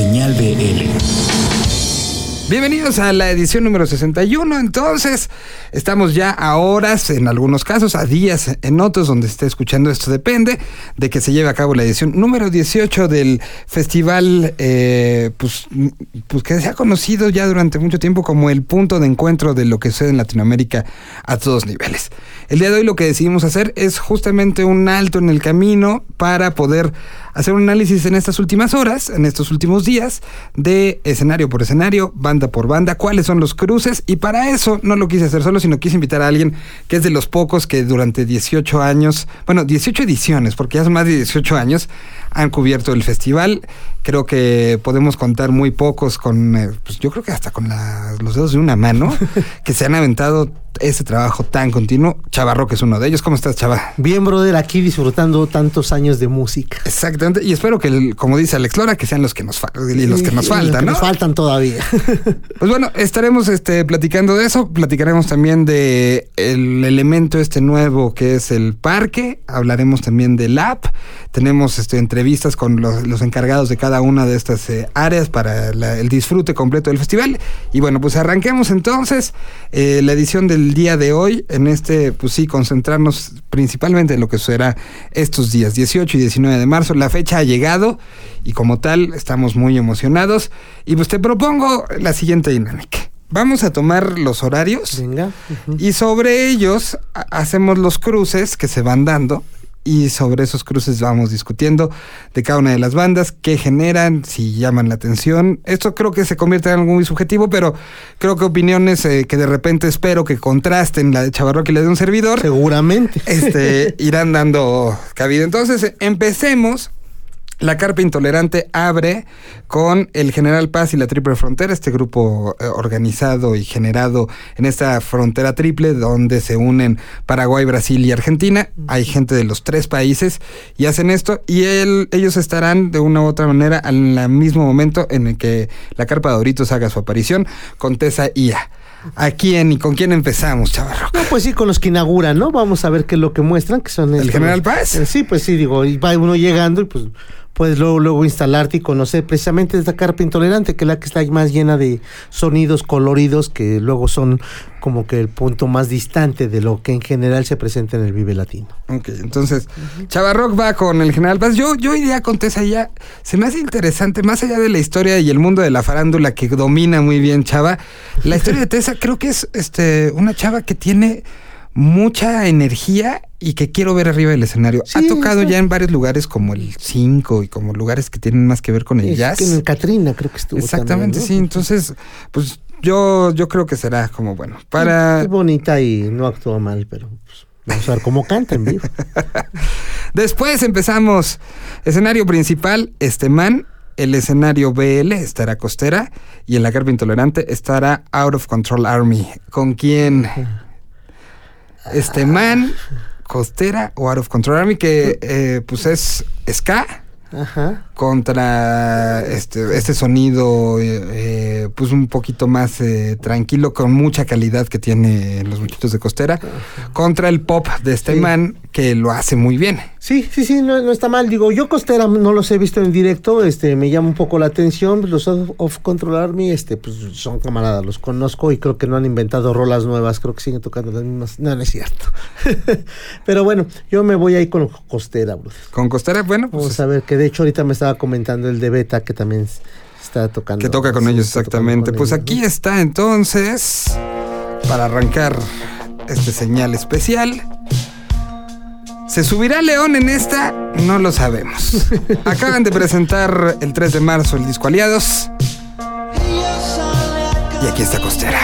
Señal BL. Bienvenidos a la edición número 61. Entonces, estamos ya a horas, en algunos casos, a días, en otros, donde esté escuchando esto depende de que se lleve a cabo la edición número 18 del festival, eh, pues, pues que se ha conocido ya durante mucho tiempo como el punto de encuentro de lo que sucede en Latinoamérica a todos niveles. El día de hoy lo que decidimos hacer es justamente un alto en el camino para poder hacer un análisis en estas últimas horas, en estos últimos días, de escenario por escenario, banda por banda, cuáles son los cruces. Y para eso no lo quise hacer solo, sino quise invitar a alguien que es de los pocos que durante 18 años, bueno, 18 ediciones, porque ya son más de 18 años, han cubierto el festival. Creo que podemos contar muy pocos con, eh, pues yo creo que hasta con la- los dedos de una mano, que se han aventado ese trabajo tan continuo. Chavarro, que es uno de ellos. ¿Cómo estás, Chava? Bien, brother, aquí disfrutando tantos años de música. Exactamente, y espero que, el- como dice Alex Lora, que sean los que nos, y los que nos faltan, los que ¿no? Nos faltan todavía. Pues bueno, estaremos este, platicando de eso, platicaremos también de el elemento este nuevo que es el parque, hablaremos también del app, tenemos este, entrevistas con los, los encargados de cada una de estas eh, áreas para la- el disfrute completo del festival. Y bueno, pues arranquemos entonces eh, la edición del día de hoy, en este, pues sí, concentrarnos principalmente en lo que será estos días, 18 y 19 de marzo. La fecha ha llegado y como tal estamos muy emocionados. Y pues te propongo la siguiente dinámica. Vamos a tomar los horarios Venga. y sobre ellos ha- hacemos los cruces que se van dando y sobre esos cruces vamos discutiendo de cada una de las bandas, qué generan, si llaman la atención. Esto creo que se convierte en algo muy subjetivo, pero creo que opiniones eh, que de repente espero que contrasten la de Chavarro y la de un servidor, Seguramente. este, irán dando cabida. Entonces, empecemos. La Carpa Intolerante abre con el General Paz y la Triple Frontera, este grupo eh, organizado y generado en esta frontera triple donde se unen Paraguay, Brasil y Argentina. Hay gente de los tres países y hacen esto y él- ellos estarán de una u otra manera en el mismo momento en el que la Carpa Doritos haga su aparición con Tessa IA. ¿A quién y con quién empezamos, Chavarro? No, pues sí, con los que inauguran, ¿no? Vamos a ver qué es lo que muestran, que son... ¿El estos- General Paz? Eh, Sí, pues sí, digo, y va uno llegando y pues puedes luego, luego instalarte y conocer precisamente esta carpa intolerante, que es la que está más llena de sonidos coloridos, que luego son como que el punto más distante de lo que en general se presenta en el Vive Latino. Ok, entonces, Chavarrock va con el General Paz. Yo, yo iría con Tessa ya. Se me hace interesante, más allá de la historia y el mundo de la farándula que domina muy bien Chava, la historia de Tessa creo que es este una chava que tiene mucha energía y que quiero ver arriba del escenario. ha tocado ya en varios lugares como el 5 y como lugares que tienen más que ver con el Es jazz. que en Catrina creo que estuvo Exactamente, también, ¿no? sí. Entonces, pues yo, yo creo que será como bueno. Para Es bonita y no actúa mal, pero pues, vamos a ver cómo canta en vivo. Después empezamos. Escenario principal, este man. El escenario BL estará Costera. Y en la carpa intolerante estará Out of Control Army. ¿Con quién? Este man, Costera o Out of Control Army, que eh, pues es ska Ajá. contra este, este sonido eh, pues un poquito más eh, tranquilo con mucha calidad que tiene los muchachos de Costera contra el pop de este Sí. man que lo hace muy bien. Sí, sí, sí, no, no está mal. Digo, yo Costera no los he visto en directo, este, me llama un poco la atención. Los of, of Control Army, este, pues son camaradas, los conozco y creo que no han inventado rolas nuevas, creo que siguen tocando las mismas. No, no es cierto. Pero bueno, yo me voy ahí con Costera, bro. Con Costera, bueno, pues Vamos a ver, que de hecho ahorita me estaba comentando el de Beta que también está tocando. que toca con sí, ellos exactamente. con Pues ellos, aquí ¿no? está entonces para arrancar este señal especial. ¿Se subirá León en esta? No lo sabemos. Acaban de presentar el 3 de marzo el disco Aliados. Y aquí está Costera.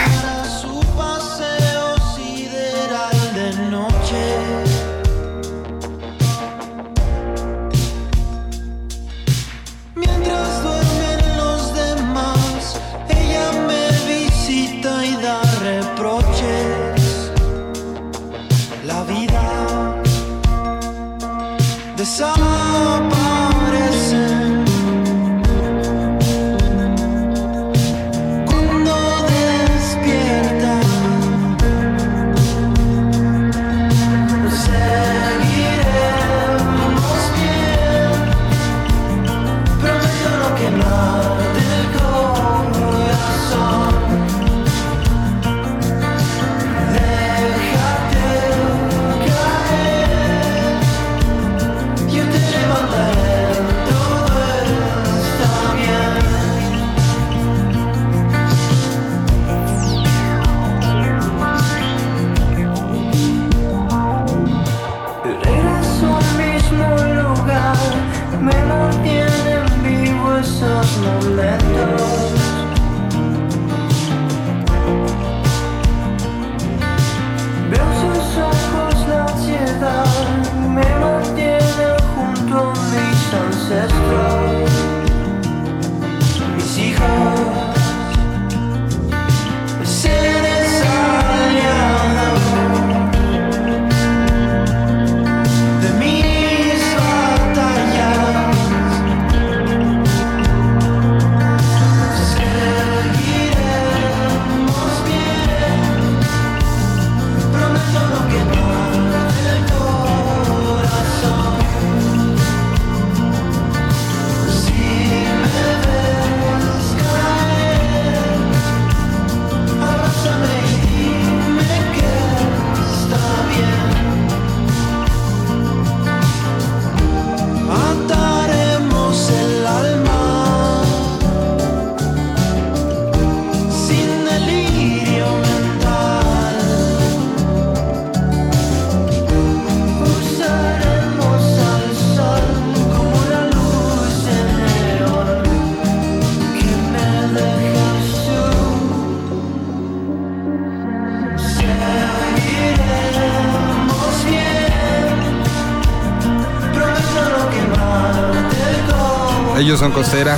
Costera.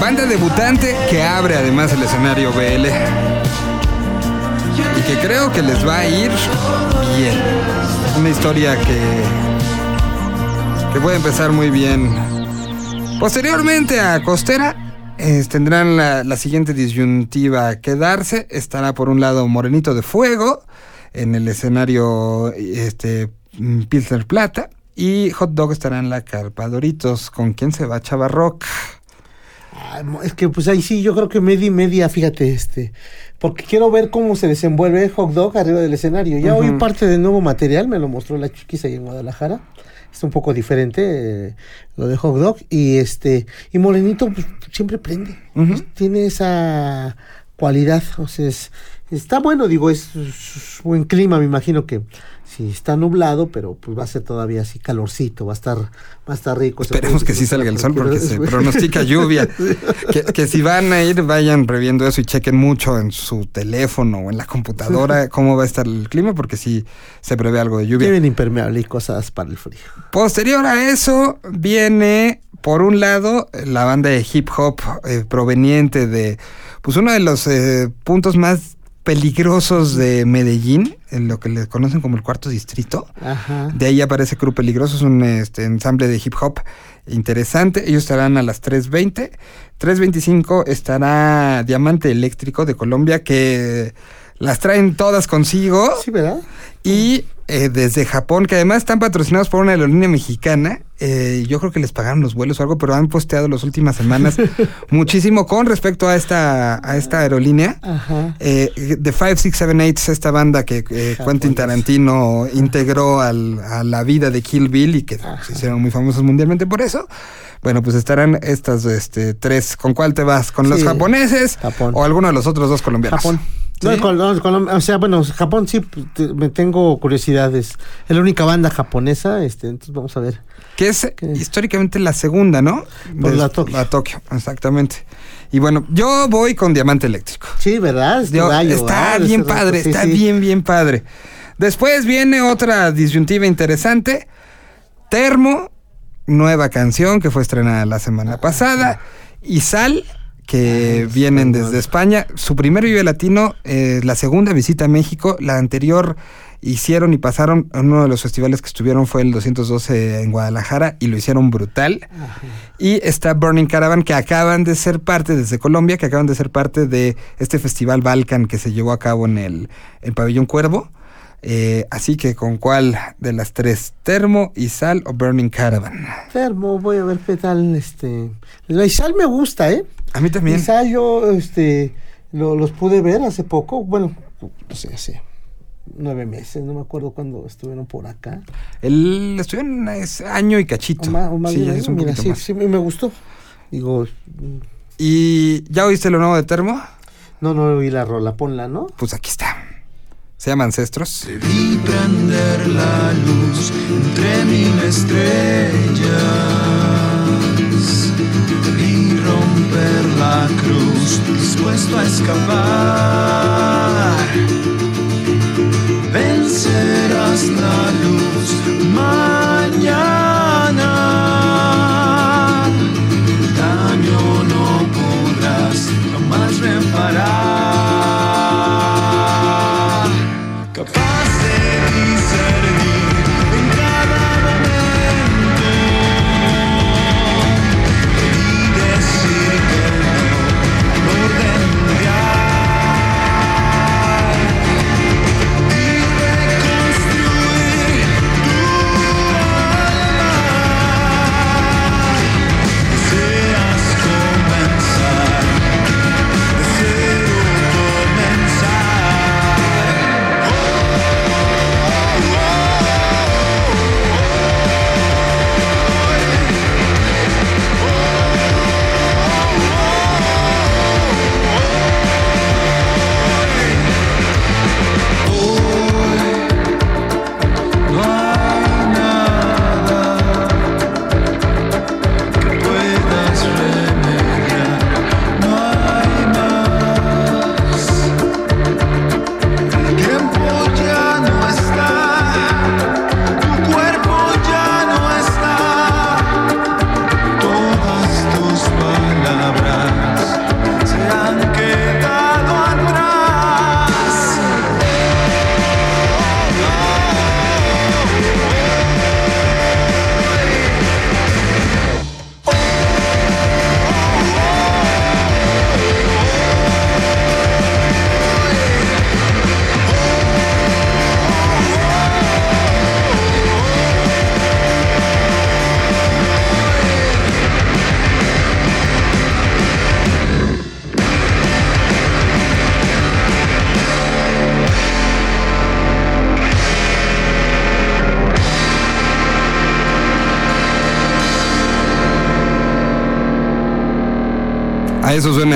Banda debutante que abre además el escenario BL. Y que creo que les va a ir bien. Una historia que, que puede empezar muy bien. Posteriormente a Costera eh, tendrán la, siguiente disyuntiva que darse. Estará por un lado Morenito de Fuego en el escenario este, mm, Pilsner Plata. Y Hot Dog estará en la carpa Doritos. ¿Con quién se va Chavarrock? Ay, mo- es que pues ahí sí, yo creo que media y media, fíjate, este, porque quiero ver cómo se desenvuelve Hot Dog arriba del escenario. Ya hoy parte de nuevo material, me lo mostró la chiquis ahí en Guadalajara. Es un poco diferente eh, lo de Hot Dog. Y este, y Morenito pues, siempre prende. Pues, tiene esa cualidad. O sea, es- está bueno, digo, es, es buen clima, me imagino que sí está nublado, pero pues va a ser todavía así calorcito, va a estar, va a estar rico. Esperemos que sí salga el sol porque se pronostica lluvia. Que, que si van a ir, vayan previendo eso y chequen mucho en su teléfono o en la computadora cómo va a estar el clima porque sí se prevé algo de lluvia. Lleven impermeable y cosas para el frío. Posterior a eso viene, por un lado, la banda de hip hop eh, proveniente de, pues uno de los eh, puntos más peligrosos de Medellín, en lo que le conocen como el cuarto distrito. Ajá. De ahí aparece Crew Peligroso, es un este, ensamble de hip hop interesante. Ellos estarán a las 3.20. 3.25 estará Diamante Eléctrico de Colombia, que las traen todas consigo. Sí, ¿verdad? Y eh, desde Japón, que además están patrocinados por una aerolínea mexicana. Eh, yo creo que les pagaron los vuelos o algo, pero han posteado las últimas semanas muchísimo con respecto a esta, a esta aerolínea. Ajá. Eh, The 5678 es esta banda que eh, Quentin. Tarantino integró al- a la vida de Kill Bill y que se hicieron muy famosos mundialmente por eso. Bueno, pues estarán estas este, tres. ¿Con cuál te vas? ¿Con los japoneses Japón. o alguno de los otros dos colombianos? Japón. ¿Sí? No, Colom- o sea, bueno, Japón sí, pues, te- me tengo curiosidades. Es la única banda japonesa, este, entonces vamos a ver. Que es ¿Qué? históricamente la segunda, ¿no? Por De- la Tokio. La Tokio, exactamente. Y bueno, yo voy con Diamante Eléctrico. Sí, ¿verdad? Es tu Yo- gallo, está ¿verdad? bien padre, rato, está sí. bien, bien padre. Después viene otra disyuntiva interesante. Termo, nueva canción que fue estrenada la semana pasada. Y Sal, que vienen desde España. Su primer Vive Latino, eh, la segunda visita a México. La anterior hicieron y pasaron, uno de los festivales que estuvieron fue el 212 en Guadalajara y lo hicieron brutal. Y está Burning Caravan, que acaban de ser parte, desde Colombia, que acaban de ser parte de este festival Balkan que se llevó a cabo en el, el Pabellón Cuervo. Eh, así que, ¿con cuál de las tres? ¿Termo, Isal o Burning Caravan? Termo, voy a ver qué tal, este... La Isal me gusta, ¿eh? A mí también. Isal yo, este, lo- los pude ver hace poco, bueno, no sé, hace nueve meses, no me acuerdo cuándo estuvieron por acá. El estuvieron ese año y cachito. O más, o más sí, es un mira, sí, más. sí, me me gustó. Digo, mm, ¿Y ya oíste lo nuevo de Termo? no, no oí la rola, ponla, ¿no? Pues aquí está. Se llama Ancestros. Te vi prender la luz entre mil estrellas. Te vi romper la cruz, dispuesto a escapar.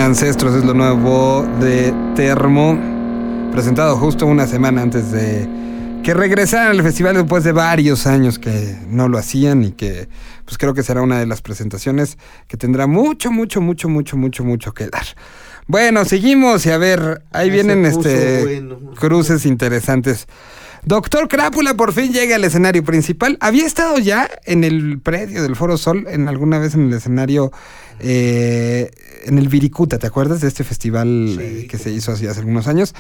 Ancestros, es lo nuevo de Termo, presentado justo una semana antes de que regresaran al festival después de varios años que no lo hacían y que pues creo que será una de las presentaciones que tendrá mucho, mucho, mucho, mucho, mucho, mucho que dar. Bueno, seguimos y a ver, ahí Ya vienen este bueno. cruces interesantes. Doctor Crápula por fin llega al escenario principal. Había estado ya en el predio del Foro Sol, en alguna vez en el escenario, eh, en el Viricuta, ¿te acuerdas de este festival Sí, eh, que se hizo hace algunos años?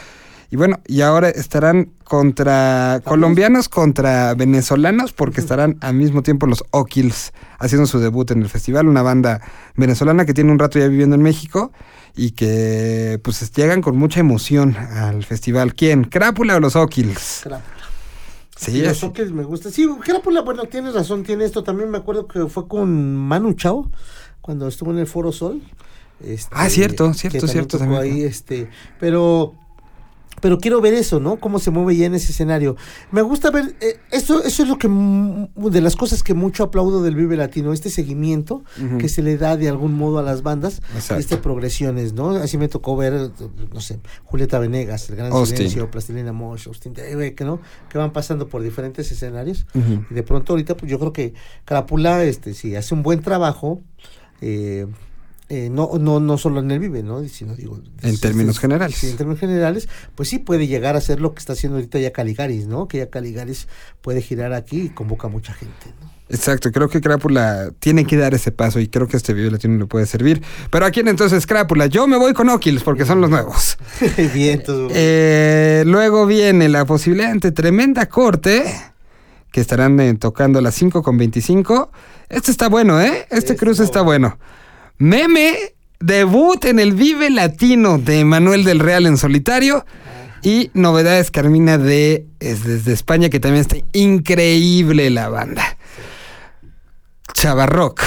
Y bueno, y ahora estarán contra colombianos contra venezolanos, porque estarán al mismo tiempo los O'Kills haciendo su debut en el festival, una banda venezolana que tiene un rato ya viviendo en México y que pues llegan con mucha emoción al festival. ¿Quién? ¿Crápula o los O'Kills? Crápula. Sí, Y los O'Kills me gusta. Sí, Crápula, bueno, tienes razón, tiene esto. También me acuerdo que fue con Manu Chao, cuando estuvo en el Foro Sol. Este, Ah, cierto, cierto, también cierto, tocó también. ahí, este, pero... Pero quiero ver eso, ¿no? Cómo se mueve ya en ese escenario. Me gusta ver, eh, eso, eso es lo que, de las cosas que mucho aplaudo del Vive Latino, este seguimiento que se le da de algún modo a las bandas, y este progresiones, ¿no? Así me tocó ver, no sé, Julieta Venegas, El Gran Austin. Silencio, Plastilina Mosh, Austin que no, que van pasando por diferentes escenarios. Y de pronto ahorita, pues yo creo que Carapula, este, si hace un buen trabajo, eh, eh, no, no, no solo en el Vive, ¿no? Sino digo. En términos generales. Sí, en términos generales, pues sí puede llegar a ser lo que está haciendo ahorita ya Caligaris, ¿no? Que ya Caligaris puede girar aquí y convoca a mucha gente, ¿no? Exacto, creo que Crápula tiene que dar ese paso y creo que este video latino le puede servir. Pero ¿a quién entonces Crápula? Yo me voy con O'Kills porque son los nuevos. Bien, Eh, luego viene la posibilidad ante Tremenda Corte, que estarán eh, tocando a las 5 con 25. Este está bueno, ¿eh? Este Este cruce está está bueno. Meme, debut en el Vive Latino de Manuel del Real en solitario. Y novedades Carmina de es desde España, que también está increíble la banda. Chavarrock,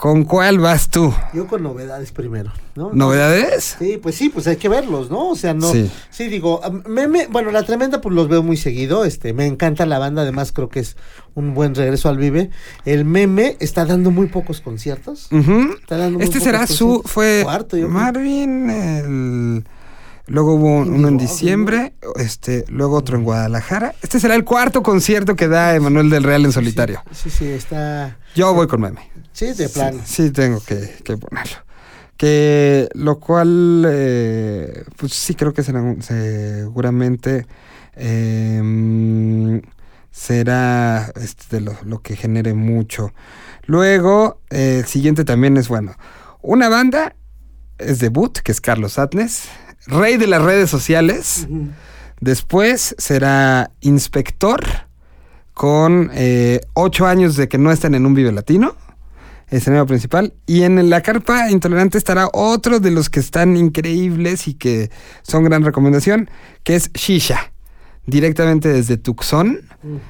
¿con cuál vas tú? yo con novedades primero, ¿no? ¿Novedades? Sí, pues sí, pues hay que verlos, ¿no? O sea, no. Sí. Sí, digo, am- meme, bueno, la tremenda, pues los veo muy seguido. Este, me encanta la banda, además creo que es un buen regreso al Vive. El meme está dando muy pocos conciertos. Ujú. Está dando muy Este será su, fue Cuarto, yo. Marvin, el- luego hubo uno en diciembre, este, luego otro en Guadalajara. Este será el cuarto concierto que da Emanuel del Real en solitario. Sí, sí, está. Yo voy con meme. Sí, de plano. Sí, sí tengo que, que ponerlo. Que lo cual, eh, pues sí creo que será, seguramente eh, será este, de lo, lo que genere mucho. Luego, eh, el siguiente también es bueno. Una banda es debut, que es Carlos Atnes, rey de las redes sociales. Después será inspector con eh, ocho años de que no están en un Vive Latino, escenario principal. Y en la carpa intolerante estará otro de los que están increíbles y que son gran recomendación, que es Shisha, directamente desde Tucson.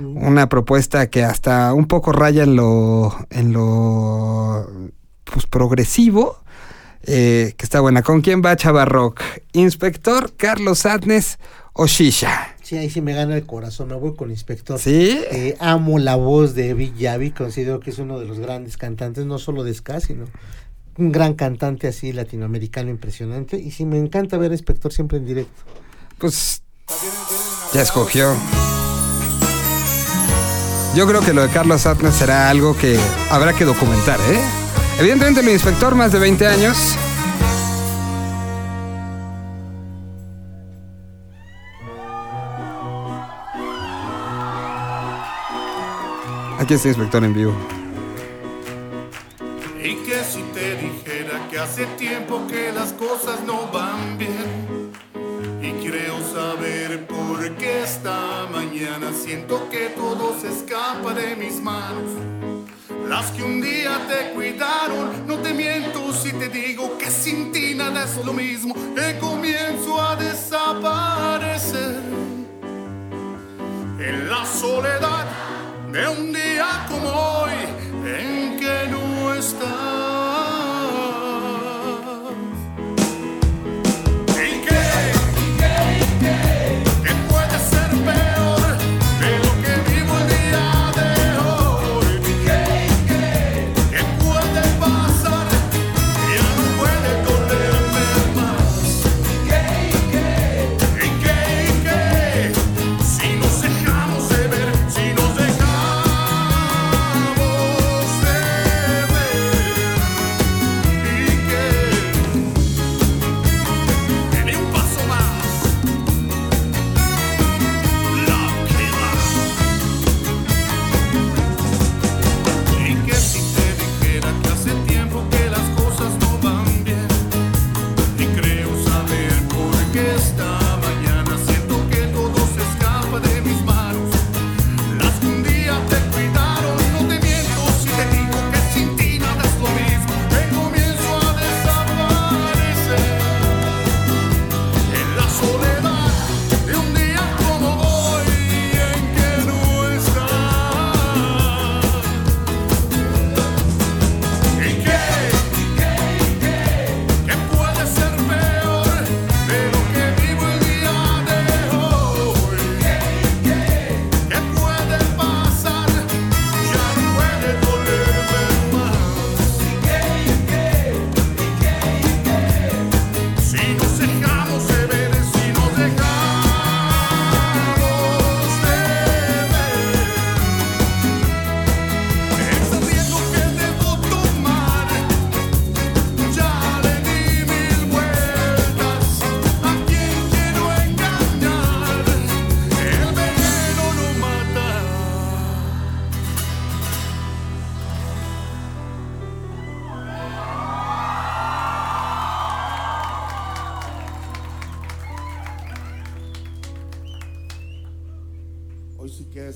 Una propuesta que hasta un poco raya en lo, en lo pues, progresivo, eh, que está buena. ¿Con quién va Chavarrock? Inspector, Carlos Adnes o Shisha. Sí, ahí sí me gana el corazón. Me voy con Inspector. ¿Sí? Eh, amo la voz de Vic Yavi, considero que es uno de los grandes cantantes, no solo de ska, sino un gran cantante así latinoamericano impresionante. Y sí, me encanta ver a Inspector siempre en directo. Pues ya escogió. Yo creo que lo de Carlos Atnes será algo que habrá que documentar, ¿eh? Evidentemente el inspector, más de 20 años. Aquí está inspector en vivo. Y que si te dijera que hace tiempo que las cosas no van bien. Y creo saber por qué esta mañana siento que todo se escapa de mis manos. Las que un día te cuidaron, no te miento si te digo que sin ti nada es lo mismo, que comienzo a desaparecer en la soledad de un día como hoy en que no estás.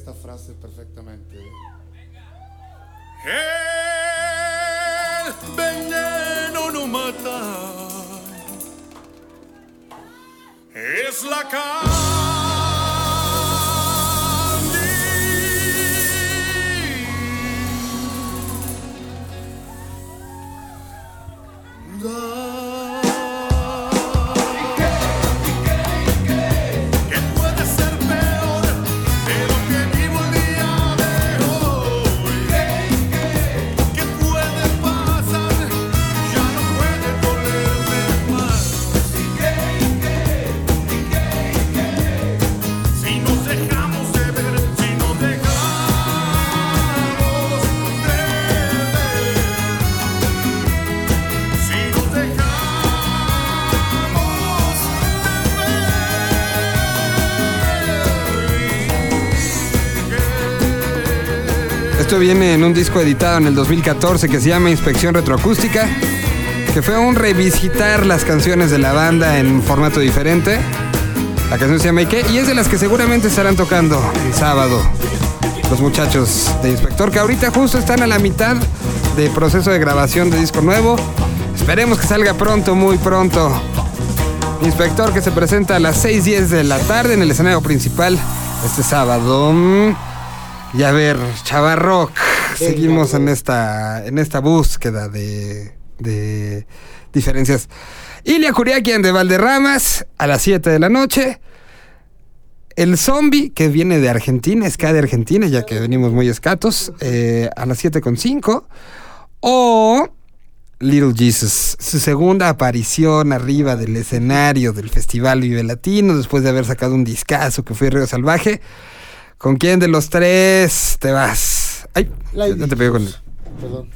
Esta frase perfectamente. El veneno no mata. Es la candida. Viene en un disco editado en el 2014 que se llama Inspección Retroacústica, que fue un revisitar las canciones de la banda en formato diferente. La canción se llama Ike y es de las que seguramente estarán tocando el sábado los muchachos de Inspector, que ahorita justo están a la mitad de proceso de grabación de disco nuevo. Esperemos que salga pronto, muy pronto. Inspector que se presenta a las 6.10 de la tarde en el escenario principal este sábado. Y a ver, Chavarrock, seguimos en esta, en esta búsqueda de, de diferencias. Ilia Kuriakian de Valderramas a las 7 de la noche. El zombie que viene de Argentina, ska de Argentina, ya que venimos muy escatos, eh, a las 7.5. O Little Jesus, su segunda aparición arriba del escenario del Festival Vive Latino, después de haber sacado un discazo que fue Río Salvaje. ¿Con quién de los tres te vas? Ay, Light no te pego con el... Perdón.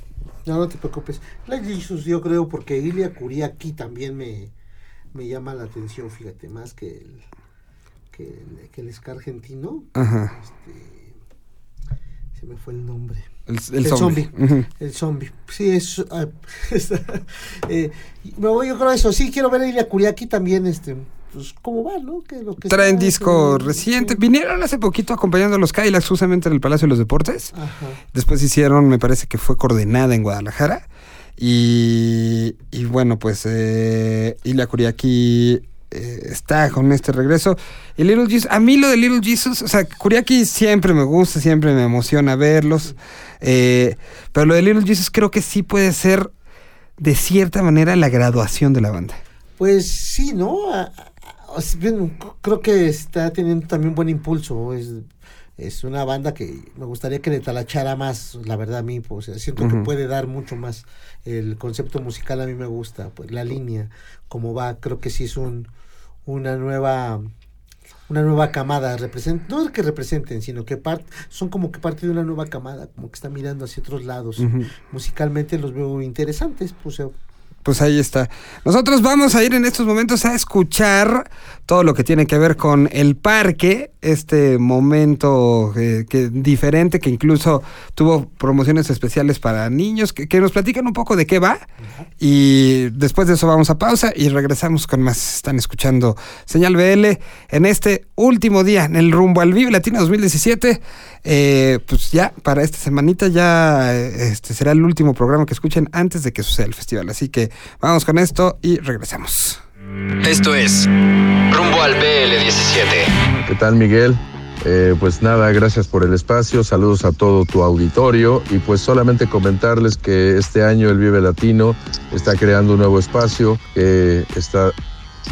No, no te preocupes. Light Jesus yo creo porque Ilia Kuriaki también me, me llama la atención, fíjate, más que el que el, que el ska argentino. Ajá. Este, se me fue el nombre. El, el zombie. Ujú. El zombie. Sí, es. ah, está, eh, me voy, yo creo eso. Sí, quiero ver a Ilia Kuriaki también. Este, pues, ¿cómo va, no? Que lo que Traen disco que- reciente. Vinieron hace poquito acompañando a los Kylax justamente en el Palacio de los Deportes. Ajá. Después hicieron, me parece que fue coordenada en Guadalajara. Y, y bueno, pues eh, Ilia Kuriaki eh, está con este regreso. Y Little Jesus, a mí lo de Little Jesus, o sea, Kuriaki siempre me gusta, siempre me emociona verlos. eh, pero lo de Little Jesus creo que sí puede ser de cierta manera la graduación de la banda. Pues sí, ¿no? A- bien, creo que está teniendo también buen impulso. Es, es una banda que me gustaría que le talachara más, la verdad, a mí. pues, siento que puede dar mucho más. El concepto musical a mí me gusta, pues la línea, como va, creo que sí es un, una nueva una nueva camada represent no que representen sino que part son como que parte de una nueva camada como que están mirando hacia otros lados musicalmente los veo interesantes pues Pues ahí está. Nosotros vamos a ir en estos momentos a escuchar todo lo que tiene que ver con el parque, este momento eh, que, diferente que incluso tuvo promociones especiales para niños, que, que nos platican un poco de qué va. Y después de eso vamos a pausa y regresamos con más. Están escuchando Señal BL en este último día, en el rumbo al Vive Latino 2017. Eh, pues ya para esta semanita ya eh, este será el último programa que escuchen antes de que suceda el festival. Así que vamos con esto y regresamos. Esto es Rumbo al BL17. ¿Qué tal, Miguel? Eh, pues nada, gracias por el espacio, saludos a todo tu auditorio y pues solamente comentarles que este año el Vive Latino está creando un nuevo espacio que está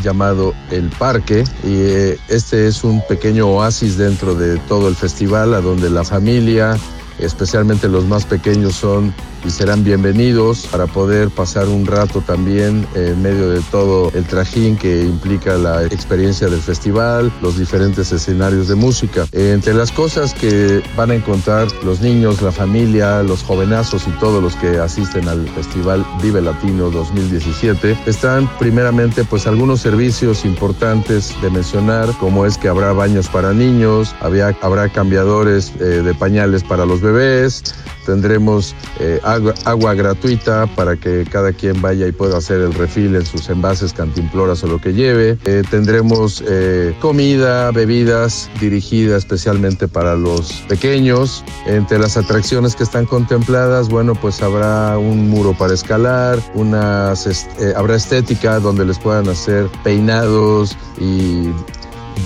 llamado El Parque y eh, este es un pequeño oasis dentro de todo el festival a donde la familia, especialmente los más pequeños son y serán bienvenidos para poder pasar un rato también en medio de todo el trajín que implica la experiencia del festival, los diferentes escenarios de música. Entre las cosas que van a encontrar los niños, la familia, los jovenazos y todos los que asisten al festival Vive Latino 2017 están primeramente pues algunos servicios importantes de mencionar como es que habrá baños para niños, habrá cambiadores eh, de pañales para los bebés, tendremos eh, agua, agua gratuita para que cada quien vaya y pueda hacer el refil en sus envases, cantimploras o lo que lleve. Eh, tendremos eh, comida, bebidas dirigidas especialmente para los pequeños. Entre las atracciones que están contempladas, bueno, pues habrá un muro para escalar, unas, habrá estética donde les puedan hacer peinados y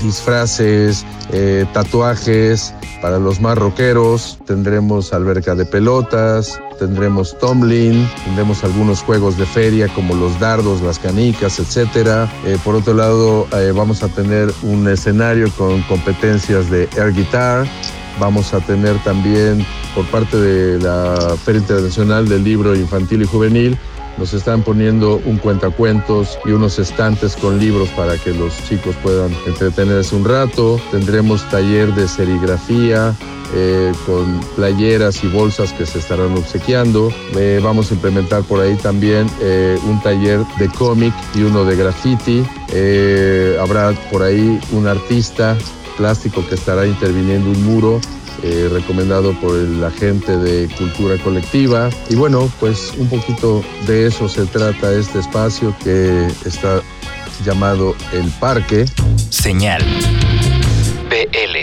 disfraces, eh, tatuajes para los más rockeros, tendremos alberca de pelotas, tendremos tumbling, tendremos algunos juegos de feria como los dardos, las canicas, etcétera. Eh, por otro lado, eh, vamos a tener un escenario con competencias de air guitar. Vamos a tener también por parte de la Feria Internacional del Libro Infantil y Juvenil nos están poniendo un cuentacuentos y unos estantes con libros para que los chicos puedan entretenerse un rato. Tendremos taller de serigrafía, eh, con playeras y bolsas que se estarán obsequiando. Eh, vamos a implementar por ahí también eh, un taller de cómic y uno de graffiti. habrá por ahí un artista plástico que estará interviniendo un muro eh, recomendado por el agente de cultura colectiva. Y bueno, pues un poquito de eso se trata este espacio que está llamado El Parque. Señal. BL.